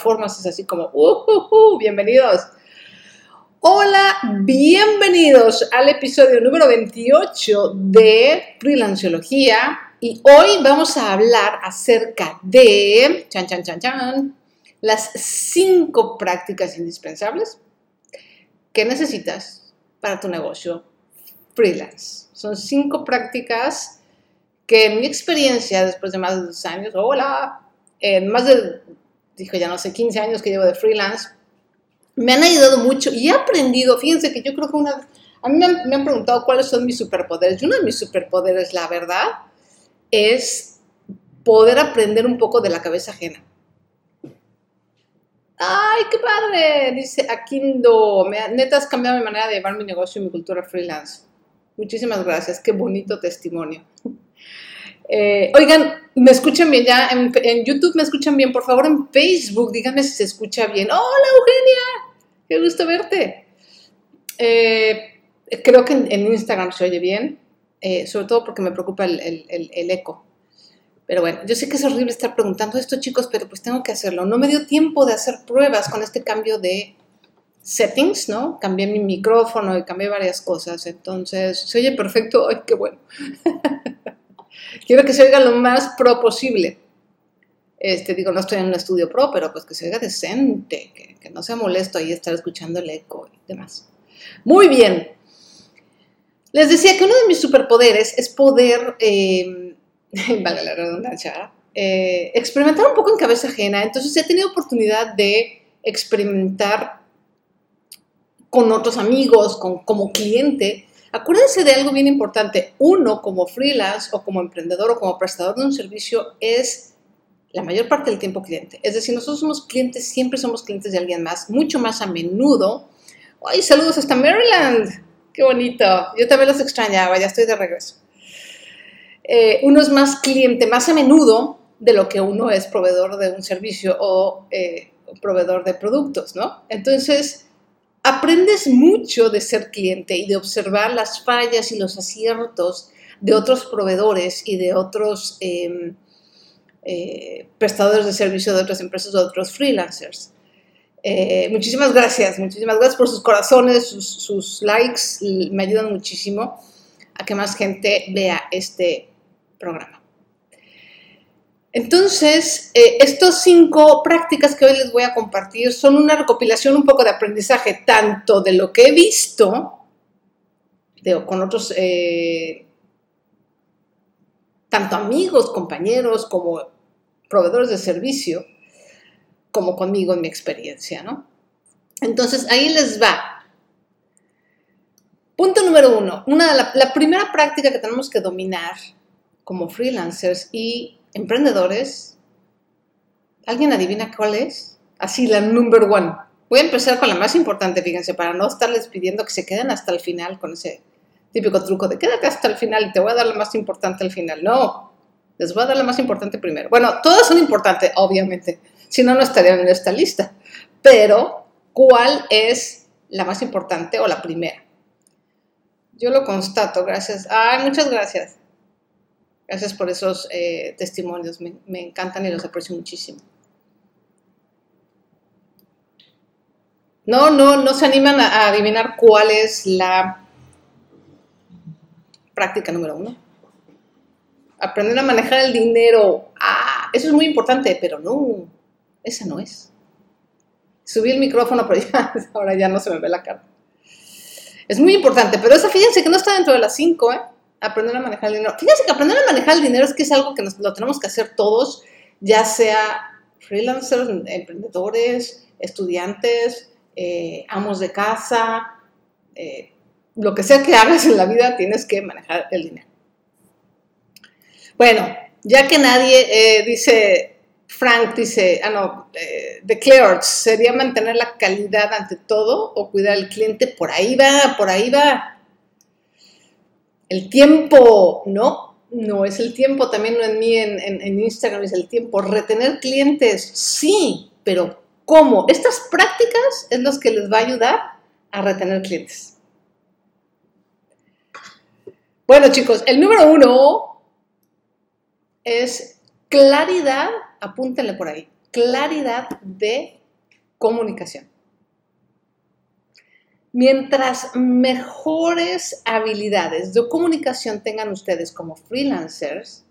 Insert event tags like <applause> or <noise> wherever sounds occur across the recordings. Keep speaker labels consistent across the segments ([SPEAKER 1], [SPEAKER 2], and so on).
[SPEAKER 1] plataformas es así como, uh, uh, uh, bienvenidos. Hola, bienvenidos al episodio número 28 de Freelanciología y hoy vamos a hablar acerca de, chan, chan, chan, chan, las cinco prácticas indispensables que necesitas para tu negocio freelance. Son cinco prácticas que en mi experiencia, después de más de dos años, hola, en más de, dijo ya no sé, 15 años que llevo de freelance, me han ayudado mucho y he aprendido, fíjense que yo creo que una, a mí me han, me han preguntado cuáles son mis superpoderes y uno de mis superpoderes, la verdad, es poder aprender un poco de la cabeza ajena. ¡Ay, qué padre! Dice Akindo, me, neta has cambiado mi manera de llevar mi negocio y mi cultura freelance. Muchísimas gracias, qué bonito testimonio. Eh, oigan, ¿me escuchan bien ya? En, YouTube me escuchan bien. Por favor, en Facebook, díganme si se escucha bien. ¡Hola, Eugenia! ¡Qué gusto verte! Eh, creo que en, Instagram se oye bien, eh, sobre todo porque me preocupa el, eco. Pero bueno, yo sé que es horrible estar preguntando esto, chicos, pero pues tengo que hacerlo. No me dio tiempo de hacer pruebas con este cambio de settings, ¿no? Cambié mi micrófono y cambié varias cosas. Entonces, se oye perfecto. ¡Ay, qué bueno! <laughs> Quiero que se oiga lo más pro posible. Este, digo, no estoy en un estudio pro, pero pues que se oiga decente, que, no sea molesto ahí estar escuchando el eco y demás. Muy bien. Les decía que uno de mis superpoderes es poder, eh, <laughs> vale la redundancia, eh, experimentar un poco en cabeza ajena. Entonces he tenido oportunidad de experimentar con otros amigos, con, como cliente, Acuérdense de algo bien importante. Uno, como freelance o como emprendedor o como prestador de un servicio, es la mayor parte del tiempo cliente. Es decir, nosotros somos clientes, siempre somos clientes de alguien más, mucho más a menudo. ¡Ay, saludos hasta Maryland! ¡Qué bonito! Yo también los extrañaba, ya estoy de regreso. Eh, uno es más cliente, más a menudo de lo que uno es proveedor de un servicio o eh, proveedor de productos, ¿no? Entonces, aprendes mucho de ser cliente y de observar las fallas y los aciertos de otros proveedores y de otros em, eh, prestadores de servicio de otras empresas de otros freelancers. Eh, muchísimas gracias, muchísimas gracias por sus corazones, sus, sus likes, me ayudan muchísimo a que más gente vea este programa. Entonces, eh, estas cinco prácticas que hoy les voy a compartir son una recopilación un poco de aprendizaje, tanto de lo que he visto con otros, eh, tanto amigos, compañeros, como proveedores de servicio, como conmigo en mi experiencia, ¿no? Entonces, ahí les va. Punto número uno, una, la primera práctica que tenemos que dominar como freelancers y emprendedores. ¿Alguien adivina cuál es? Así, la number one. Voy a empezar con la más importante, fíjense, para no estarles pidiendo que se queden hasta el final con ese típico truco de quédate hasta el final y te voy a dar la más importante al final. No, les voy a dar la más importante primero. Bueno, todas son importantes, obviamente, si no, no estarían en esta lista. Pero, ¿cuál es la más importante o la primera? Yo lo constato, gracias. Ay, muchas gracias. Gracias por esos eh, testimonios, me, encantan y los aprecio muchísimo. No, no, no se animan a, adivinar cuál es la práctica número uno. Aprender a manejar el dinero. Ah, eso es muy importante, pero no, esa no es. Subí el micrófono, pero ya, <laughs> ahora ya no se me ve la cara. Es muy importante, pero esa fíjense que no está dentro de las cinco, ¿eh? Aprender a manejar el dinero. Fíjense que aprender a manejar el dinero es que es algo que nos, lo tenemos que hacer todos, ya sea freelancers, emprendedores, estudiantes, eh, amos de casa, eh, lo que sea que hagas en la vida, tienes que manejar el dinero. Bueno, ya que nadie eh, dice, Frank dice, ah, no, declared, sería mantener la calidad ante todo o cuidar al cliente, por ahí va, por ahí va. El tiempo, no, no es el tiempo, también no en mí, en, Instagram es el tiempo. Retener clientes, sí, pero ¿cómo? Estas prácticas es lo que les va a ayudar a retener clientes. Bueno, chicos, el número uno es claridad, apúntenle por ahí, claridad de comunicación. Mientras mejores habilidades de comunicación tengan ustedes como freelancers,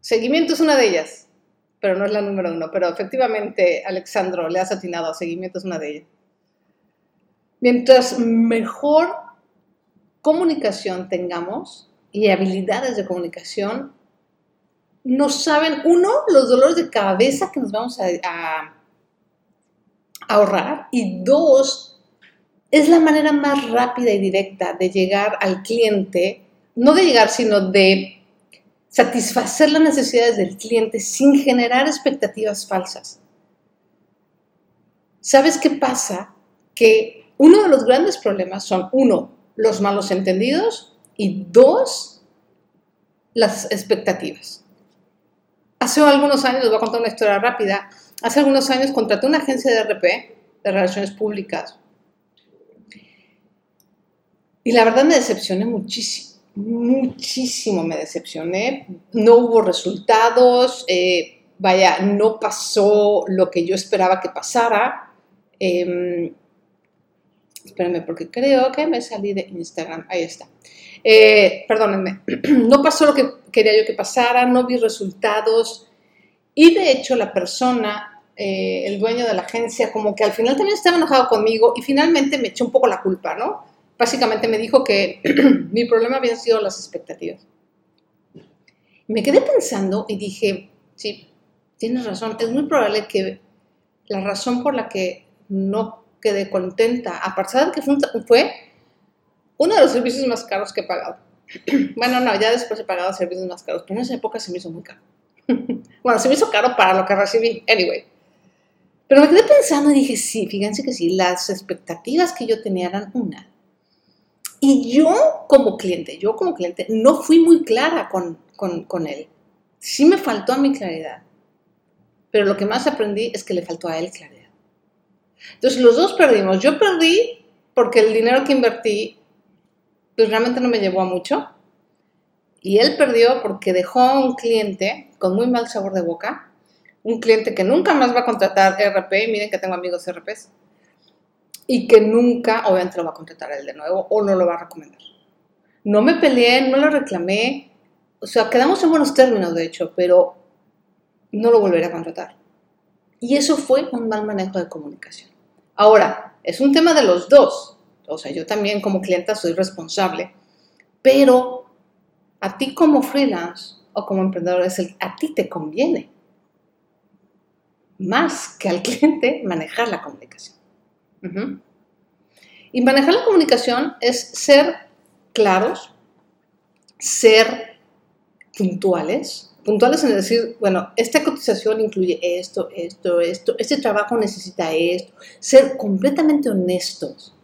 [SPEAKER 1] seguimiento es una de ellas, pero no es la número uno. Pero efectivamente, Alexandro, le has atinado, seguimiento es una de ellas. Mientras mejor comunicación tengamos y habilidades de comunicación, no saben, uno, los dolores de cabeza que nos vamos a ahorrar y dos, es la manera más rápida y directa de llegar al cliente, no de llegar, sino de satisfacer las necesidades del cliente sin generar expectativas falsas. ¿Sabes qué pasa? Que uno de los grandes problemas son, uno, los malos entendidos y dos, las expectativas. Hace algunos años, les voy a contar una historia rápida, hace algunos años contraté una agencia de RP, de Relaciones Públicas, y la verdad me decepcioné muchísimo, muchísimo me decepcioné. No hubo resultados, eh, vaya, no pasó lo que yo esperaba que pasara. Eh, espérenme, porque creo que me salí de Instagram. Ahí está. Eh, perdónenme, <clears throat> no pasó lo que quería yo que pasara, no vi resultados. Y de hecho la persona, eh, el dueño de la agencia, como que al final también estaba enojado conmigo y finalmente me echó un poco la culpa, ¿no? Básicamente me dijo que <clears throat> mi problema había sido las expectativas. Me quedé pensando y dije, sí, tienes razón, es muy probable que la razón por la que no quedé contenta, a pesar de que fue, fue uno de los servicios más caros que he pagado. <clears throat> Bueno, no, ya después he pagado servicios más caros, pero en esa época se me hizo muy caro. <laughs> Bueno, se me hizo caro para lo que recibí, anyway. Pero me quedé pensando y dije, sí, fíjense que sí, las expectativas que yo tenía eran una. Y yo como cliente, yo como cliente, no fui muy clara con, con, él. Sí me faltó a mi claridad. Pero lo que más aprendí es que le faltó a él claridad. Entonces los dos perdimos. Yo perdí porque el dinero que invertí pues realmente no me llevó a mucho. Y él perdió porque dejó a un cliente con muy mal sabor de boca, un cliente que nunca más va a contratar RP, miren que tengo amigos RPs, y que nunca, obviamente, lo va a contratar él de nuevo o no lo va a recomendar. No me peleé, no lo reclamé, o sea, quedamos en buenos términos, de hecho, pero no lo volveré a contratar. Y eso fue un mal manejo de comunicación. Ahora, es un tema de los dos. O sea, yo también como clienta soy responsable, pero a ti como freelance o como emprendedor, es el, a ti te conviene más que al cliente <laughs> manejar la comunicación. Y manejar la comunicación es ser claros, ser puntuales, puntuales en decir, bueno, esta cotización incluye esto, esto, esto, este trabajo necesita esto, ser completamente honestos.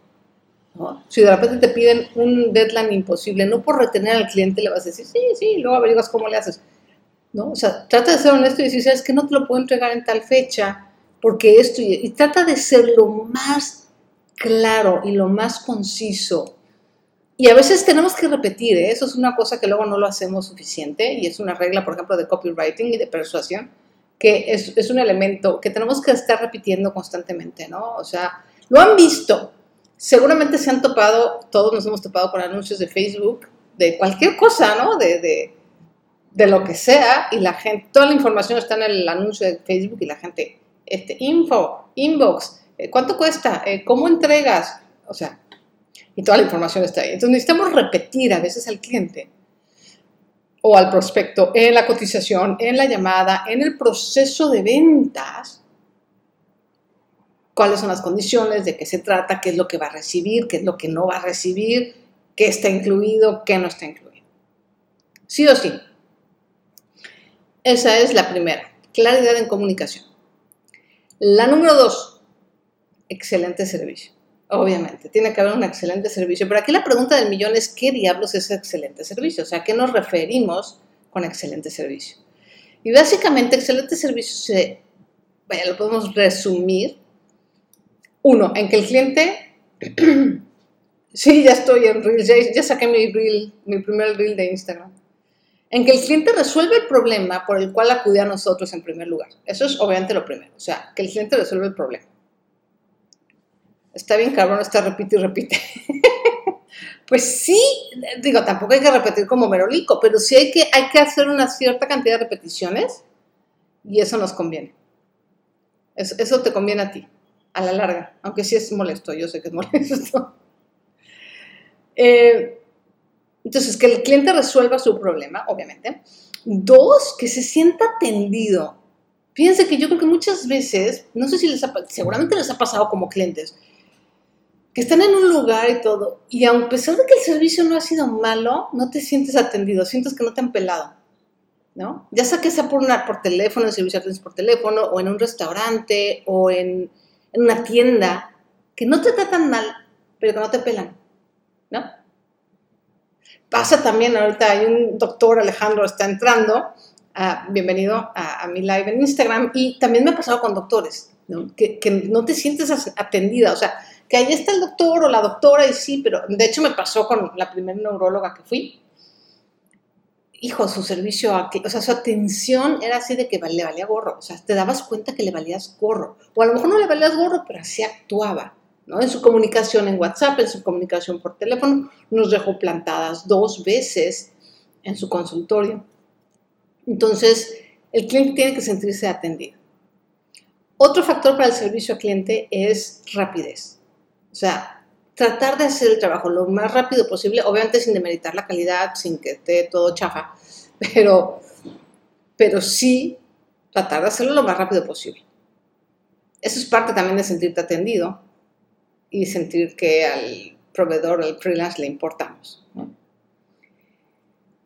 [SPEAKER 1] Si de repente te piden un deadline imposible, no por retener al cliente le vas a decir, sí, sí, luego averiguas cómo le haces. ¿No? O sea, trata de ser honesto y decir, sabes que no te lo puedo entregar en tal fecha, porque esto, y, y trata de ser lo más claro y lo más conciso y a veces tenemos que repetir, ¿eh? eso es una cosa que luego no lo hacemos suficiente y es una regla, por ejemplo, de copywriting y de persuasión, que es, es, un elemento que tenemos que estar repitiendo constantemente, ¿no? O sea, lo han visto. Seguramente se han topado, todos nos hemos topado con anuncios de Facebook, de cualquier cosa, ¿no? De, de, de lo que sea, y la gente, toda la información está en el anuncio de Facebook y la gente, este, info, inbox, eh, ¿cuánto cuesta? Eh, ¿Cómo entregas? O sea, y toda la información está ahí. Entonces necesitamos repetir a veces al cliente o al prospecto en la cotización, en la llamada, en el proceso de ventas, cuáles son las condiciones, de qué se trata, qué es lo que va a recibir, qué es lo que no va a recibir, qué está incluido, qué no está incluido. Sí o sí. Esa es la primera, claridad en comunicación. La número dos, excelente servicio. Obviamente, tiene que haber un excelente servicio. Pero aquí la pregunta del millón es, ¿qué diablos es excelente servicio? O sea, ¿a qué nos referimos con excelente servicio? Y básicamente, excelente servicio se, vaya, lo podemos resumir. Uno, en que el cliente, <clears throat> sí, ya estoy en Reel, ya, saqué mi Reel, mi primer Reel de Instagram. En que el cliente resuelve el problema por el cual acude a nosotros en primer lugar. Eso es obviamente lo primero, o sea, que el cliente resuelve el problema. Está bien cabrón, está repite y repite. <laughs> pues sí, digo, tampoco hay que repetir como merolico, pero sí hay que, hay que hacer una cierta cantidad de repeticiones y eso nos conviene. Eso, eso te conviene a ti, a la larga, aunque sí es molesto, yo sé que es <laughs> molesto. Eh, entonces, que el cliente resuelva su problema, obviamente. Dos, que se sienta atendido. Fíjense que yo creo que muchas veces, no sé si les ha, seguramente les ha pasado como clientes, que están en un lugar y todo, y a pesar de que el servicio no ha sido malo, no te sientes atendido, sientes que no te han pelado, ¿no? Ya sea que sea por, una, por teléfono, en servicio por teléfono, o en un restaurante, o en, en una tienda, que no te tratan mal, pero que no te pelan. Pasa también, ahorita hay un doctor, Alejandro, está entrando, ah, bienvenido a, mi live en Instagram, y también me ha pasado con doctores, Que, que, no te sientes atendida, o sea, que ahí está el doctor o la doctora y sí, pero de hecho me pasó con la primera neuróloga que fui. Hijo, su servicio, o sea, su atención era así de que le valía gorro, o sea, te dabas cuenta que le valías gorro, o a lo mejor no le valías gorro, pero así actuaba. En su comunicación en WhatsApp, en su comunicación por teléfono, nos dejó plantadas dos veces en su consultorio. Entonces, el cliente tiene que sentirse atendido. Otro factor para el servicio al cliente es rapidez. O sea, tratar de hacer el trabajo lo más rápido posible, obviamente sin demeritar la calidad, sin que esté todo chafa, pero, pero sí tratar de hacerlo lo más rápido posible. Eso es parte también de sentirte atendido y sentir que al proveedor, al freelance, le importamos.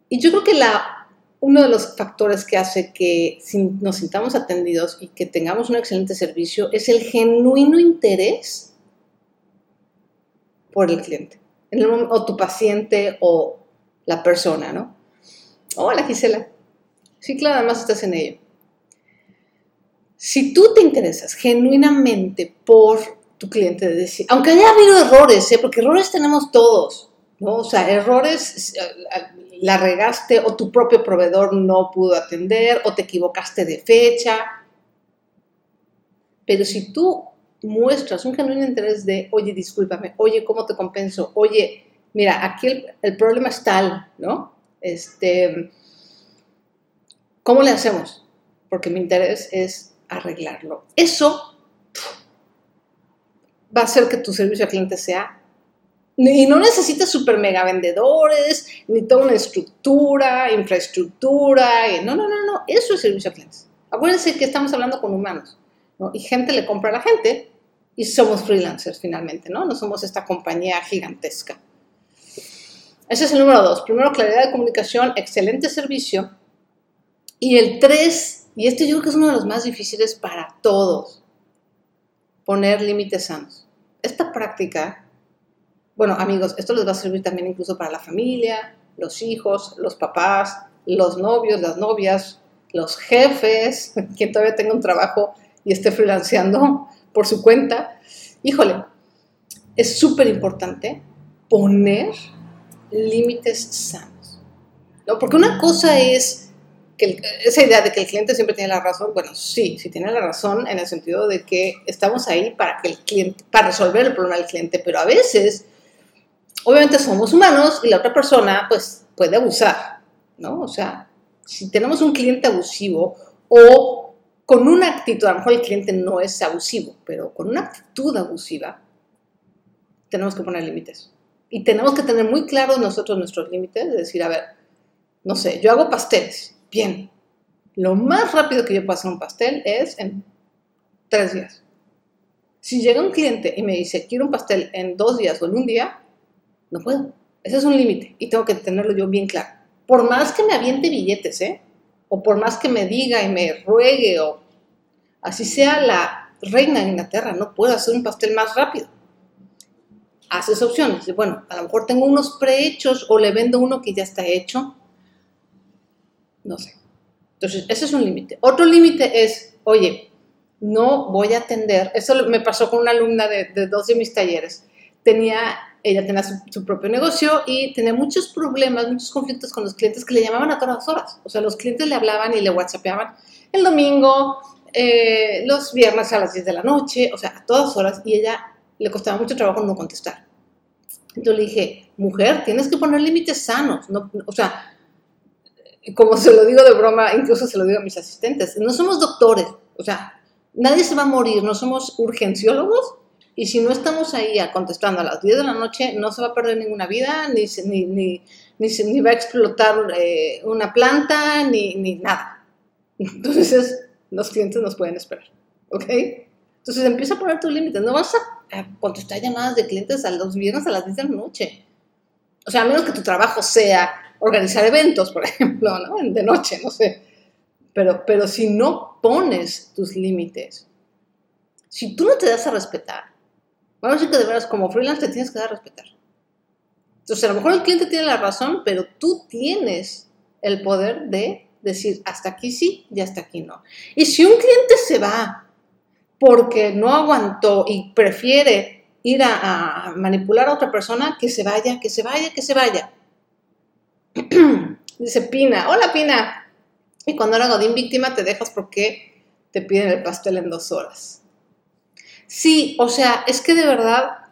[SPEAKER 1] Y yo creo que la, uno de los factores que hace que nos sintamos atendidos y que tengamos un excelente servicio es el genuino interés por el cliente, o tu paciente o la persona, ¿no? Hola Gisela. Sí, claro, además estás en ello. Si tú te interesas genuinamente por cliente de decir, aunque haya habido errores, ¿eh? porque errores tenemos todos, ¿no? O sea, errores, eh, la regaste o tu propio proveedor no pudo atender o te equivocaste de fecha. Pero si tú muestras un genuino interés de, oye, discúlpame, oye, ¿cómo te compenso? Oye, mira, aquí el, el problema es tal, ¿no? Este, ¿cómo le hacemos? Porque mi interés es arreglarlo. Eso va a hacer que tu servicio al cliente sea... Y no necesitas super mega vendedores, ni toda una estructura, infraestructura. Y no, no, no, no. Eso es servicio al cliente. Acuérdense que estamos hablando con humanos. ¿no? Y gente le compra a la gente y somos freelancers finalmente, ¿no? No somos esta compañía gigantesca. Ese es el número dos. Primero, claridad de comunicación, excelente servicio. Y el tres, y este yo creo que es uno de los más difíciles para todos, poner límites sanos esta práctica, bueno amigos, esto les va a servir también incluso para la familia, los hijos, los papás, los novios, las novias, los jefes, <laughs> quien todavía tenga un trabajo y esté freelanceando <laughs> por su cuenta. Híjole, es súper importante poner límites sanos. ¿no? Porque una cosa es esa idea de que el cliente siempre tiene la razón, bueno, sí, sí tiene la razón en el sentido de que estamos ahí para que el cliente, para resolver el problema del cliente, pero a veces, obviamente somos humanos y la otra persona, pues, puede abusar, ¿no? O sea, si tenemos un cliente abusivo o con una actitud, a lo mejor el cliente no es abusivo, pero con una actitud abusiva, tenemos que poner límites. Y tenemos que tener muy claros nosotros nuestros límites, de decir, a ver, no sé, yo hago pasteles, Bien, lo más rápido que yo puedo un pastel es en tres días. Si llega un cliente y me dice, quiero un pastel en dos días o en un día, no puedo. Ese es un límite y tengo que tenerlo yo bien claro. Por más que me aviente billetes, ¿eh? O por más que me diga y me ruegue o así sea la reina de Inglaterra, no puedo hacer un pastel más rápido. Haces opciones. Bueno, a lo mejor tengo unos prehechos o le vendo uno que ya está hecho no sé. Entonces, ese es un límite. Otro límite es, oye, no voy a atender, eso me pasó con una alumna de, dos de mis talleres, tenía ella tenía su, propio negocio y tenía muchos problemas, muchos conflictos con los clientes que le llamaban a todas horas. O sea, los clientes le hablaban y le whatsappeaban el domingo, eh, los viernes a las 10 de la noche, o sea, a todas horas, y ella le costaba mucho trabajo no contestar. Entonces le dije, mujer, tienes que poner límites sanos, no, o sea, como se lo digo de broma, incluso se lo digo a mis asistentes, no somos doctores, o sea, nadie se va a morir, no somos urgenciólogos y si no estamos ahí contestando a las 10 de la noche, no se va a perder ninguna vida, ni, ni, ni, ni, va a explotar eh, una planta, ni, ni nada. Entonces, los clientes nos pueden esperar, ¿ok? Entonces, empieza a poner tus límites. No vas a, contestar llamadas de clientes a los viernes a las 10 de la noche. O sea, a menos que tu trabajo sea organizar eventos, por <laughs> ejemplo, ¿no? De noche, no sé. Pero, pero si no pones tus límites, si tú no te das a respetar, Vamos a decir que de veras como freelance te tienes que dar a respetar. Entonces, a lo mejor el cliente tiene la razón, pero tú tienes el poder de decir hasta aquí sí y hasta aquí no. Y si un cliente se va porque no aguantó y prefiere ir a, manipular a otra persona, que se vaya, que se vaya, que se vaya. <clears throat> Dice Pina, hola Pina. Y cuando era Godín víctima te dejas porque te piden el pastel en dos horas. Sí, o sea, es que de verdad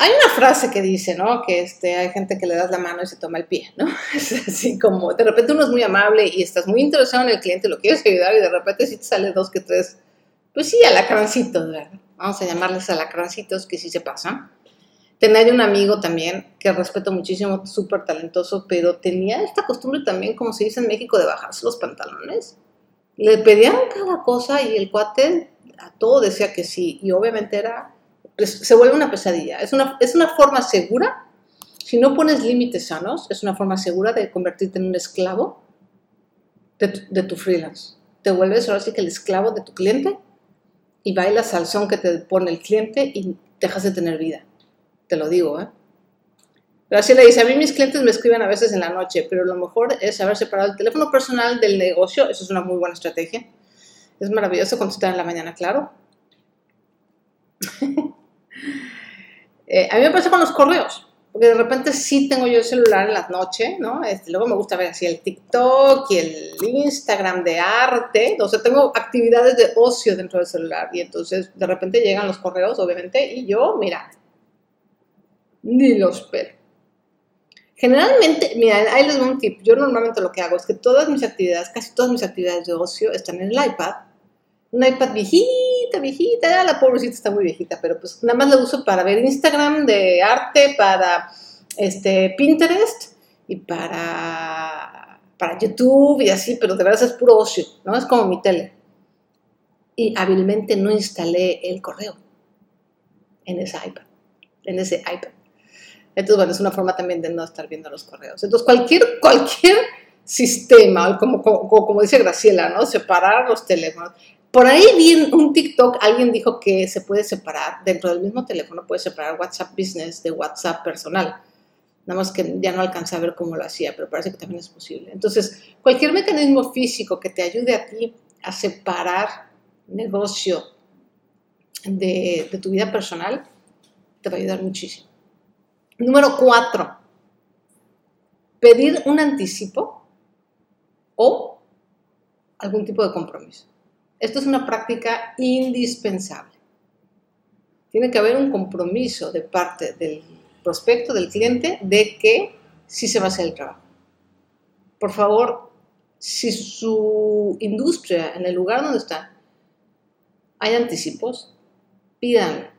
[SPEAKER 1] hay una frase que dice, ¿no? Que este, hay gente que le das la mano y se toma el pie, ¿no? <laughs> Es así como, de repente uno es muy amable y estás muy interesado en el cliente, lo quieres ayudar y de repente sí te sale dos que tres, pues sí, alacrancitos, ¿verdad? Vamos a llamarles alacrancitos que sí se pasan. Tenía un amigo también que respeto muchísimo, súper talentoso, pero tenía esta costumbre también, como se dice en México, de bajarse los pantalones. Le pedían cada cosa y el cuate a todo decía que sí, y obviamente era, pues, se vuelve una pesadilla. Es una, es una forma segura, si no pones límites sanos, es una forma segura de convertirte en un esclavo de tu, de freelance. Te vuelves ahora sí que el esclavo de tu cliente y bailas al son que te pone el cliente y dejas de tener vida. Te lo digo, ¿eh? Graciela dice, a mí mis clientes me escriben a veces en la noche, pero lo mejor es saber separar el teléfono personal del negocio, eso es una muy buena estrategia. Es maravilloso contestar en la mañana, claro. <laughs> Eh, a mí me pasa con los correos, porque de repente sí tengo yo el celular en las noches, ¿no? Este, luego me gusta ver así el TikTok y el Instagram de arte, entonces tengo actividades de ocio dentro del celular y entonces de repente llegan los correos, obviamente, y yo, mira, ni los espero. Generalmente, mira, ahí les doy un tip. Yo normalmente lo que hago es que todas mis actividades, casi todas mis actividades de ocio están en el iPad un iPad viejita, viejita, la pobrecita está muy viejita, pero pues nada más la uso para ver Instagram de arte, para este, Pinterest y para, para YouTube y así, pero de verdad es puro ocio, ¿no? Es como mi tele. Y hábilmente no instalé el correo en ese iPad, en ese iPad. Entonces, bueno, es una forma también de no estar viendo los correos. Entonces, cualquier, cualquier sistema, como, dice Graciela, ¿no? Separar los teléfonos. Por ahí vi un TikTok, alguien dijo que se puede separar, dentro del mismo teléfono puede separar WhatsApp Business de WhatsApp personal. Nada más que ya no alcancé a ver cómo lo hacía, pero parece que también es posible. Entonces, cualquier mecanismo físico que te ayude a ti a separar negocio de tu vida personal, te va a ayudar muchísimo. Número cuatro, pedir un anticipo o algún tipo de compromiso. Esto es una práctica indispensable. Tiene que haber un compromiso de parte del prospecto, del cliente, de que sí se va a hacer el trabajo. Por favor, si su industria, en el lugar donde está, hay anticipos, pidan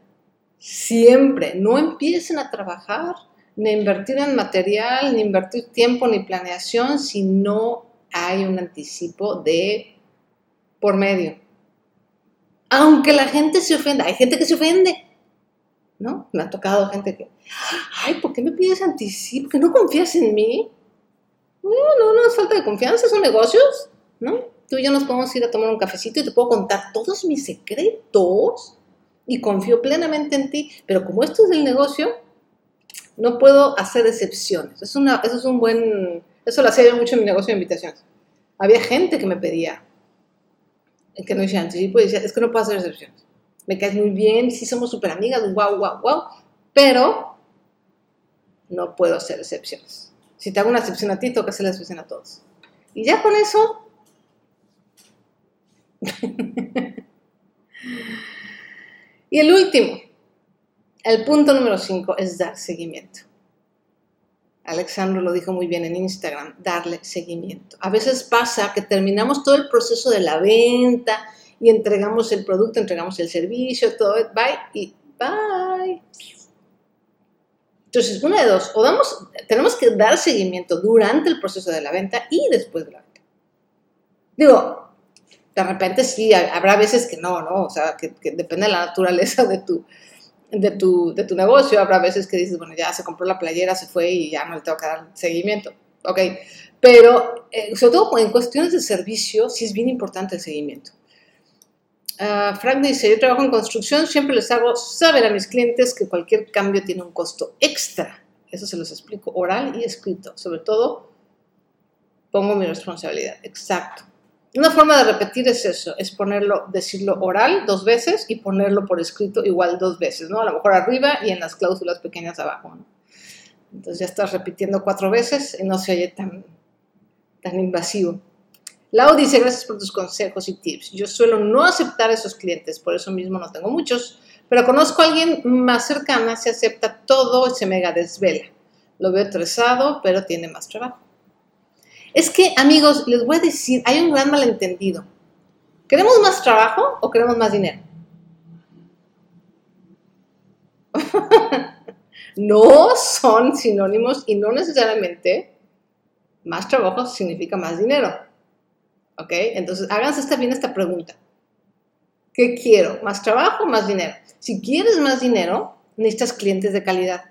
[SPEAKER 1] siempre, no empiecen a trabajar, ni invertir en material, ni invertir tiempo, ni planeación, si no hay un anticipo de por medio. Aunque la gente se ofenda, hay gente que se ofende, ¿no? Me ha tocado gente que, ay, ¿por qué me pides anticipo? ¿Que no confías en mí? No, no, no es falta de confianza, son negocios, ¿no? Tú y yo nos podemos ir a tomar un cafecito y te puedo contar todos mis secretos y confío plenamente en ti, pero como esto es del negocio, no puedo hacer excepciones. Es una, eso es un buen, eso lo hacía yo mucho en mi negocio de invitaciones. Había gente que me pedía, que no anticipo y decía, es que no puedo hacer excepciones. Me caes muy bien, sí somos súper amigas, wow, wow, wow, pero no puedo hacer excepciones. Si te hago una excepción a ti, que hacer la excepción a todos. Y ya con eso... <laughs> y el último, el punto número 5 es dar seguimiento. Alexandro lo dijo muy bien en Instagram, darle seguimiento. A veces pasa que terminamos todo el proceso de la venta y entregamos el producto, entregamos el servicio, todo, bye y bye. Entonces, una de dos, o damos, tenemos que dar seguimiento durante el proceso de la venta y después de la venta. Digo, de repente sí, habrá veces que no, ¿no? O sea, que, depende de la naturaleza de tu, de tu, de tu negocio. Habrá veces que dices, bueno, ya se compró la playera, se fue y ya no le tengo que dar seguimiento. Ok, pero eh, sobre todo en cuestiones de servicio, sí es bien importante el seguimiento. Uh, Frank dice, yo trabajo en construcción, siempre les hago saber a mis clientes que cualquier cambio tiene un costo extra. Eso se los explico oral y escrito. Sobre todo, pongo mi responsabilidad. Exacto. Una forma de repetir es eso, es ponerlo, decirlo oral dos veces y ponerlo por escrito igual dos veces, ¿no? A lo mejor arriba y en las cláusulas pequeñas abajo, ¿no? Entonces ya estás repitiendo cuatro veces y no se oye tan, tan invasivo. Lau dice, gracias por tus consejos y tips. Yo suelo no aceptar a esos clientes, por eso mismo no tengo muchos, pero conozco a alguien más cercana, se acepta todo y se mega desvela. Lo veo estresado, pero tiene más trabajo. Es que, amigos, les voy a decir, hay un gran malentendido. ¿Queremos más trabajo o queremos más dinero? <laughs> no son sinónimos y no necesariamente más trabajo significa más dinero. ¿Ok? Entonces, háganse esta bien esta pregunta. ¿Qué quiero? ¿Más trabajo o más dinero? Si quieres más dinero, necesitas clientes de calidad.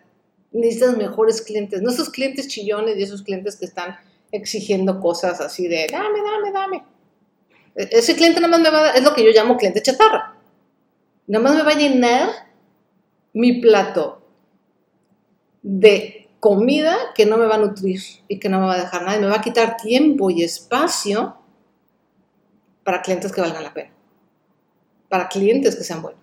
[SPEAKER 1] Necesitas mejores clientes. No esos clientes chillones y esos clientes que están exigiendo cosas así de dame, dame, dame. E-, ese cliente nada más me va a, es lo que yo llamo cliente chatarra. Nada más me va a llenar mi plato de comida que no me va a nutrir y que no me va a dejar nada me va a quitar tiempo y espacio para clientes que valgan la pena, para clientes que sean buenos.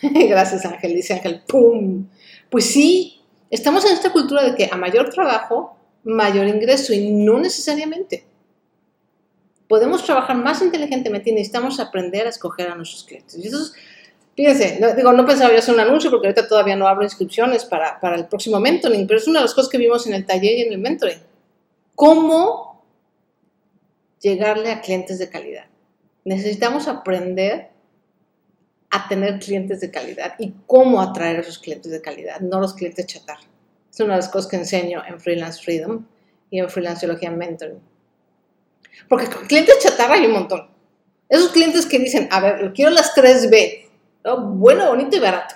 [SPEAKER 1] <laughs> Gracias Ángel, dice Ángel, ¡pum! Pues sí, estamos en esta cultura de que a mayor trabajo, mayor ingreso y no necesariamente. Podemos trabajar más inteligentemente y necesitamos aprender a escoger a nuestros clientes. Y eso es, fíjense, no, digo, no pensaba yo hacer un anuncio porque ahorita todavía no abro inscripciones para, para el próximo mentoring, pero es una de las cosas que vimos en el taller y en el mentoring. ¿Cómo llegarle a clientes de calidad? Necesitamos aprender a tener clientes de calidad y cómo atraer a esos clientes de calidad, no los clientes chatar. Es una de las cosas que enseño en Freelance Freedom y en Freelanceología Mentoring. Porque con clientes chatarra hay un montón. Esos clientes que dicen, a ver, lo quiero las 3B, bueno, bonito y barato.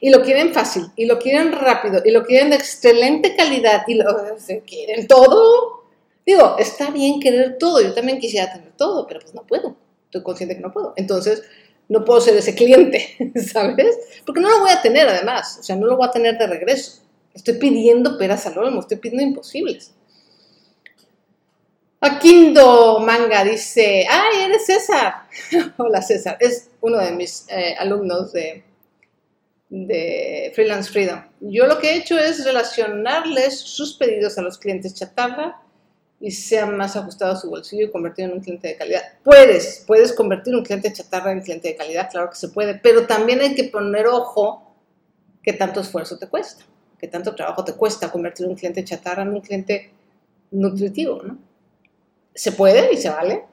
[SPEAKER 1] Y lo quieren fácil, y lo quieren rápido, y lo quieren de excelente calidad, y lo <laughs> quieren todo. Digo, está bien querer todo, yo también quisiera tener todo, pero pues no puedo. Estoy consciente que no puedo. Entonces, no puedo ser ese cliente, <laughs> ¿sabes? Porque no lo voy a tener además, o sea, no lo voy a tener de regreso. Estoy pidiendo peras al olmo, estoy pidiendo imposibles. Aquindo Manga dice, ¡ay, eres César! <laughs> Hola César, es uno de mis eh, alumnos de, de Freelance Freedom. Yo lo que he hecho es relacionarles sus pedidos a los clientes chatarra y sean más ajustados a su bolsillo y convertirlo en un cliente de calidad. Puedes, puedes convertir un cliente chatarra en cliente de calidad, claro que se puede, pero también hay que poner ojo que tanto esfuerzo te cuesta que tanto trabajo te cuesta convertir un cliente chatarra en un cliente nutritivo, ¿no? Se puede y se vale,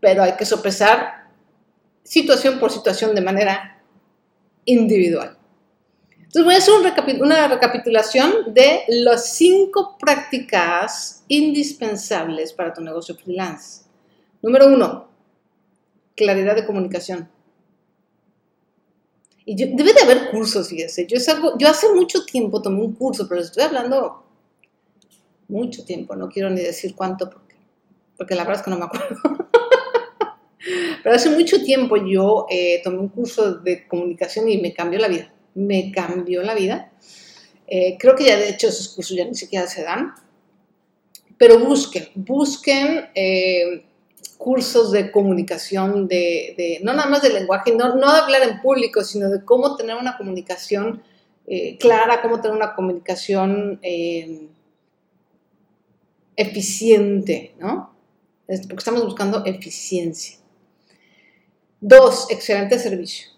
[SPEAKER 1] pero hay que sopesar situación por situación de manera individual. Entonces voy a hacer una recapitulación de las cinco prácticas indispensables para tu negocio freelance. Número uno, claridad de comunicación. Y debe de haber cursos, fíjese. Yo, yo hace mucho tiempo tomé un curso, pero estoy hablando mucho tiempo, no quiero ni decir cuánto porque, porque la verdad es que no me acuerdo. <laughs> pero hace mucho tiempo yo eh, tomé un curso de comunicación y me cambió la vida. Me cambió la vida. Eh, creo que ya de hecho esos cursos ya ni siquiera se dan. Pero busquen, busquen eh, cursos de comunicación, de, no nada más de lenguaje, no, no de hablar en público, sino de cómo tener una comunicación eh, clara, cómo tener una comunicación eh, eficiente, ¿no? Porque estamos buscando eficiencia. Dos, excelente servicio.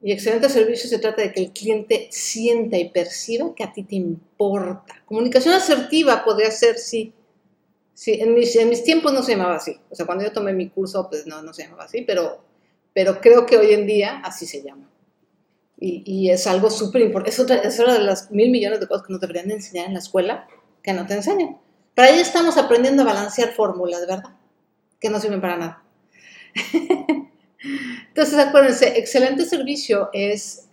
[SPEAKER 1] Y excelente servicio se trata de que el cliente sienta y perciba que a ti te importa. Comunicación asertiva podría ser, sí. Sí, en mis, en tiempos no se llamaba así. O sea, cuando yo tomé mi curso, pues no, se llamaba así, pero, creo que hoy en día así se llama. Y, es algo súper importante. Es otra, de las mil millones de cosas que nos deberían de enseñar en la escuela, que no te enseñan. Para ahí estamos aprendiendo a balancear fórmulas, ¿verdad? Que no sirven para nada. <laughs> Entonces, acuérdense, excelente servicio es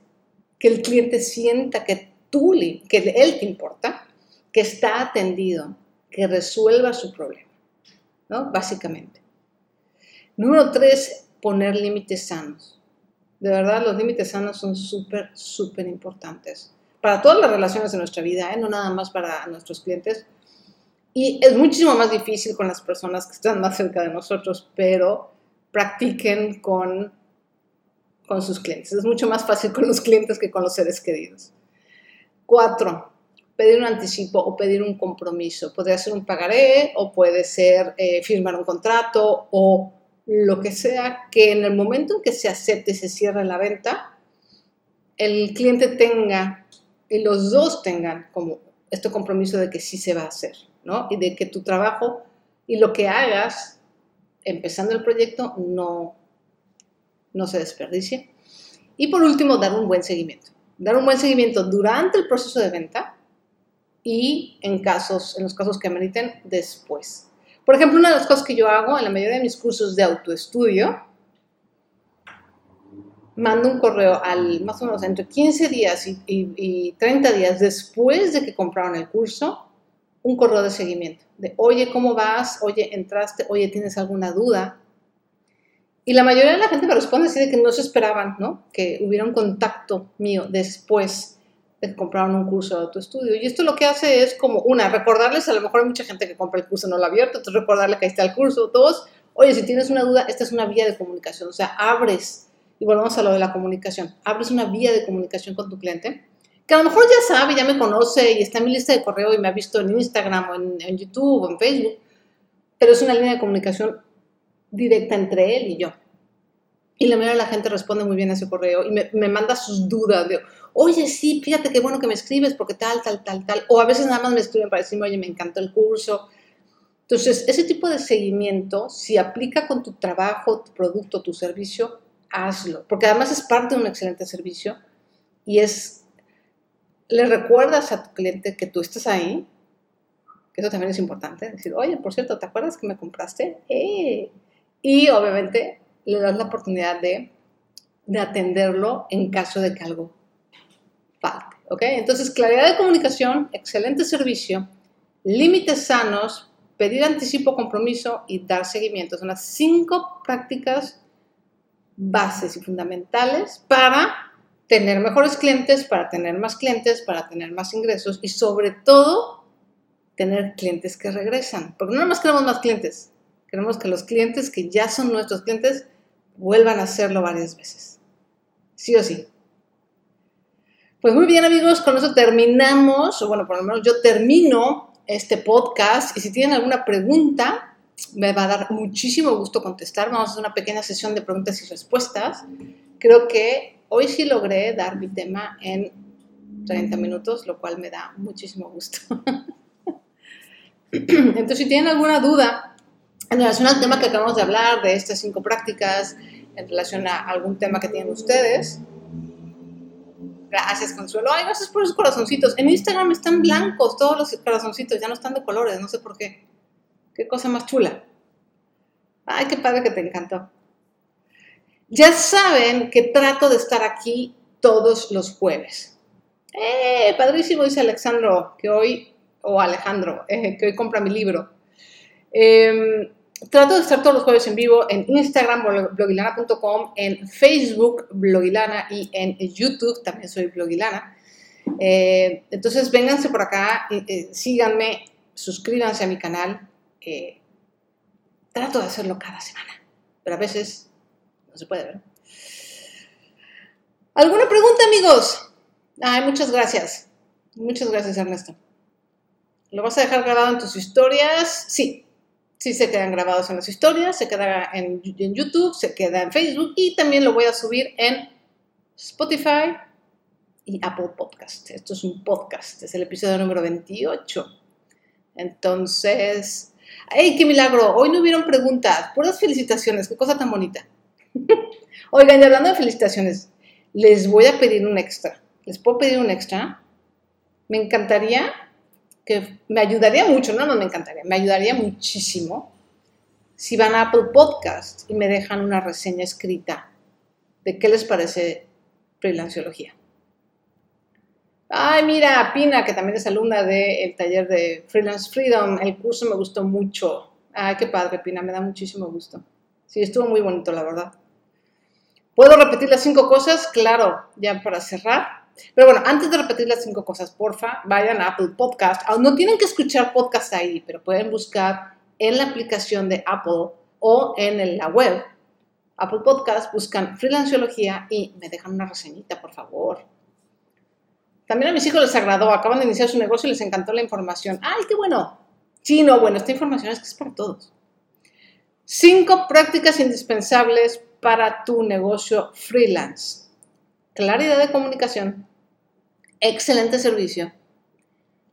[SPEAKER 1] que el cliente sienta que tú, que él te importa, que está atendido, que resuelva su problema, ¿no? Básicamente. Número tres, poner límites sanos. De verdad, los límites sanos son súper, súper importantes para todas las relaciones de nuestra vida, ¿eh? no nada más para nuestros clientes. Y es muchísimo más difícil con las personas que están más cerca de nosotros, pero practiquen con, con sus clientes. Es mucho más fácil con los clientes que con los seres queridos. Cuatro, pedir un anticipo o pedir un compromiso. Podría ser un pagaré o puede ser eh, firmar un contrato o lo que sea, que en el momento en que se acepte y se cierre la venta, el cliente tenga y los dos tengan como este compromiso de que sí se va a hacer, ¿no? Y de que tu trabajo y lo que hagas empezando el proyecto no, no se desperdicie. Y por último, dar un buen seguimiento. Dar un buen seguimiento durante el proceso de venta y en, casos, en los casos que ameriten después. Por ejemplo, una de las cosas que yo hago en la mayoría de mis cursos de autoestudio, mando un correo al más o menos entre 15 días y, y 30 días después de que compraron el curso, un correo de seguimiento, de oye, ¿cómo vas? Oye, entraste, oye, ¿tienes alguna duda? Y la mayoría de la gente me responde así de que no se esperaban, ¿no? Que hubiera un contacto mío después compraron un curso de autoestudio. Y esto lo que hace es como, una, recordarles, a lo mejor hay mucha gente que compra el curso no lo ha abierto, entonces recordarle que ahí está el curso. Dos, oye, si tienes una duda, esta es una vía de comunicación, o sea, abres, y volvemos a lo de la comunicación, abres una vía de comunicación con tu cliente que a lo mejor ya sabe, ya me conoce y está en mi lista de correo y me ha visto en Instagram o en, YouTube o en Facebook, pero es una línea de comunicación directa entre él y yo. Y la mayoría de la gente responde muy bien a ese correo y me, me, manda sus dudas de, oye, sí, fíjate qué bueno que me escribes porque tal, tal, tal, tal. O a veces nada más me escriben para decirme, oye, me encantó el curso. Entonces, ese tipo de seguimiento, si aplica con tu trabajo, tu producto, tu servicio, hazlo. Porque además es parte de un excelente servicio y es le recuerdas a tu cliente que tú estás ahí, eso también es importante, decir, oye, por cierto, ¿te acuerdas que me compraste? ¡Eh! Y obviamente le das la oportunidad de, de atenderlo en caso de que algo falte. ¿Ok? Entonces, claridad de comunicación, excelente servicio, límites sanos, pedir anticipo, compromiso y dar seguimiento. Son las cinco prácticas bases y fundamentales para tener mejores clientes, para tener más clientes, para tener más ingresos y sobre todo tener clientes que regresan. Porque no más queremos más clientes, queremos que los clientes que ya son nuestros clientes vuelvan a hacerlo varias veces. Sí o sí. Pues muy bien amigos, con eso terminamos, o bueno, por lo menos yo termino este podcast y si tienen alguna pregunta, me va a dar muchísimo gusto contestar. Vamos a hacer una pequeña sesión de preguntas y respuestas. Creo que Hoy sí logré dar mi tema en 30 minutos, lo cual me da muchísimo gusto. <laughs> Entonces, si tienen alguna duda en relación al tema que acabamos de hablar, de estas cinco prácticas, en relación a algún tema que tienen ustedes, Gracias, Consuelo. Ay, gracias por esos corazoncitos. En Instagram están blancos todos los corazoncitos, ya no están de colores, no sé por qué. Qué cosa más chula. Ay, qué padre que te encantó. Ya saben que trato de estar aquí todos los jueves. ¡Eh! Padrísimo, dice Alexandro, que hoy, o Alejandro, eh, que hoy compra mi libro. Em, trato de estar todos los jueves en vivo en Instagram, blogilana.com, en Facebook, blogilana, y en YouTube, también soy blogilana. Eh, entonces, vénganse por acá, eh, síganme, suscríbanse a mi canal. trato de hacerlo cada semana. pero a veces no se puede ver. ¿Alguna pregunta, amigos? Ay, muchas gracias. Muchas gracias, Ernesto. ¿Lo vas a dejar grabado en tus historias? Sí, sí se quedan grabados en las historias, se queda en, en, YouTube, se queda en Facebook y también lo voy a subir en Spotify y Apple Podcast. Esto es un podcast, es el episodio número 28. Entonces, ¡ay, qué milagro! Hoy no hubieron preguntas, puras felicitaciones, qué cosa tan bonita. <laughs> Oigan, y hablando de felicitaciones, les voy a pedir un extra. ¿Les puedo pedir un extra? Me encantaría que me ayudaría mucho, no, no me encantaría, me ayudaría muchísimo si van a Apple Podcast y me dejan una reseña escrita de qué les parece freelanciología. Ay, mira, Pina, que también es alumna del taller de Freelance Freedom, el curso me gustó mucho. Ay, qué padre, Pina, me da muchísimo gusto. Sí, estuvo muy bonito, la verdad. ¿Puedo repetir las cinco cosas? Claro, ya para cerrar. Pero bueno, antes de repetir las cinco cosas, porfa, vayan a Apple Podcast. Ah, no tienen que escuchar podcast ahí, pero pueden buscar en la aplicación de Apple o en la web. Apple Podcast, buscan Freelanciología y me dejan una reseñita, por favor. También a mis hijos les agradó, acaban de iniciar su negocio y les encantó la información. ¡Ay, qué bueno! Sí, no, bueno, esta información es que es para todos. Cinco prácticas indispensables para tu negocio freelance. Claridad de comunicación, excelente servicio,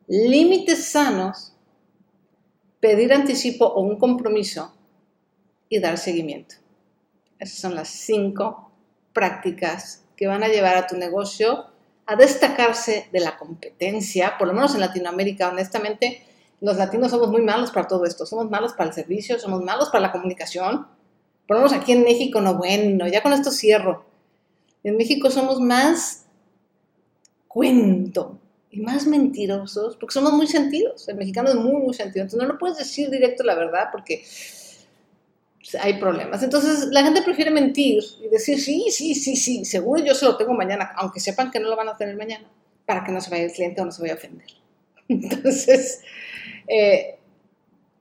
[SPEAKER 1] límites sanos, pedir anticipo o un compromiso y dar seguimiento. Esas son las cinco prácticas que van a llevar a tu negocio a destacarse de la competencia, por lo menos en Latinoamérica, honestamente, los latinos somos muy malos para todo esto, somos malos para el servicio, somos malos para la comunicación. Por lo menos aquí en México, no, bueno, ya con esto cierro. En México somos más cuento y más mentirosos, porque somos muy sentidos. El mexicano es muy, muy sentido. Entonces no lo puedes decir directo la verdad porque hay problemas. Entonces la gente prefiere mentir y decir, sí, sí, sí, sí, seguro yo se lo tengo mañana, aunque sepan que no lo van a tener mañana, para que no se vaya el cliente o no se vaya a ofender. <laughs> Entonces, eh,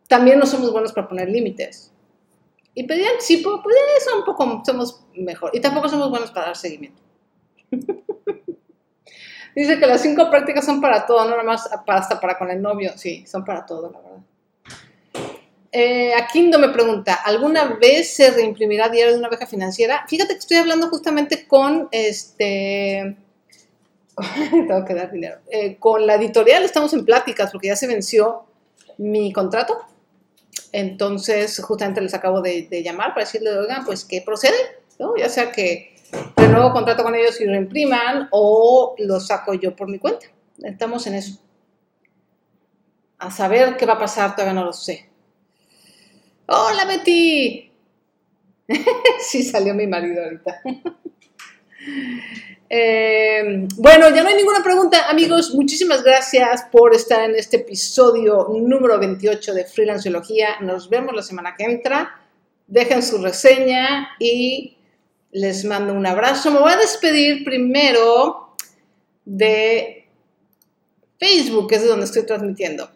[SPEAKER 1] también no somos buenos para poner límites. Y pedir anticipo, pues eso un poco somos mejor. Y tampoco somos buenos para dar seguimiento. <laughs> Dice que las cinco prácticas son para todo, no nada más hasta para con el novio. Sí, son para todo, la verdad. Eh, Aquindo me pregunta, ¿alguna vez se reimprimirá diario de una beca financiera? Fíjate que estoy hablando justamente con este... <laughs> tengo que dar dinero. Eh, con la editorial estamos en pláticas porque ya se venció mi contrato. Entonces, justamente les acabo de, llamar para decirle, oigan, pues que procede, ¿no? Ya sea que de nuevo contrato con ellos y lo impriman o lo saco yo por mi cuenta. Estamos en eso. A saber qué va a pasar todavía no lo sé. Hola Betty. <laughs> sí salió mi marido ahorita. <laughs> Eh, bueno, ya no hay ninguna pregunta, amigos. Muchísimas gracias por estar en este episodio número 28 de Freelanceología. Nos vemos la semana que entra. Dejen su reseña y les mando un abrazo. Me voy a despedir primero de Facebook, que es de donde estoy transmitiendo.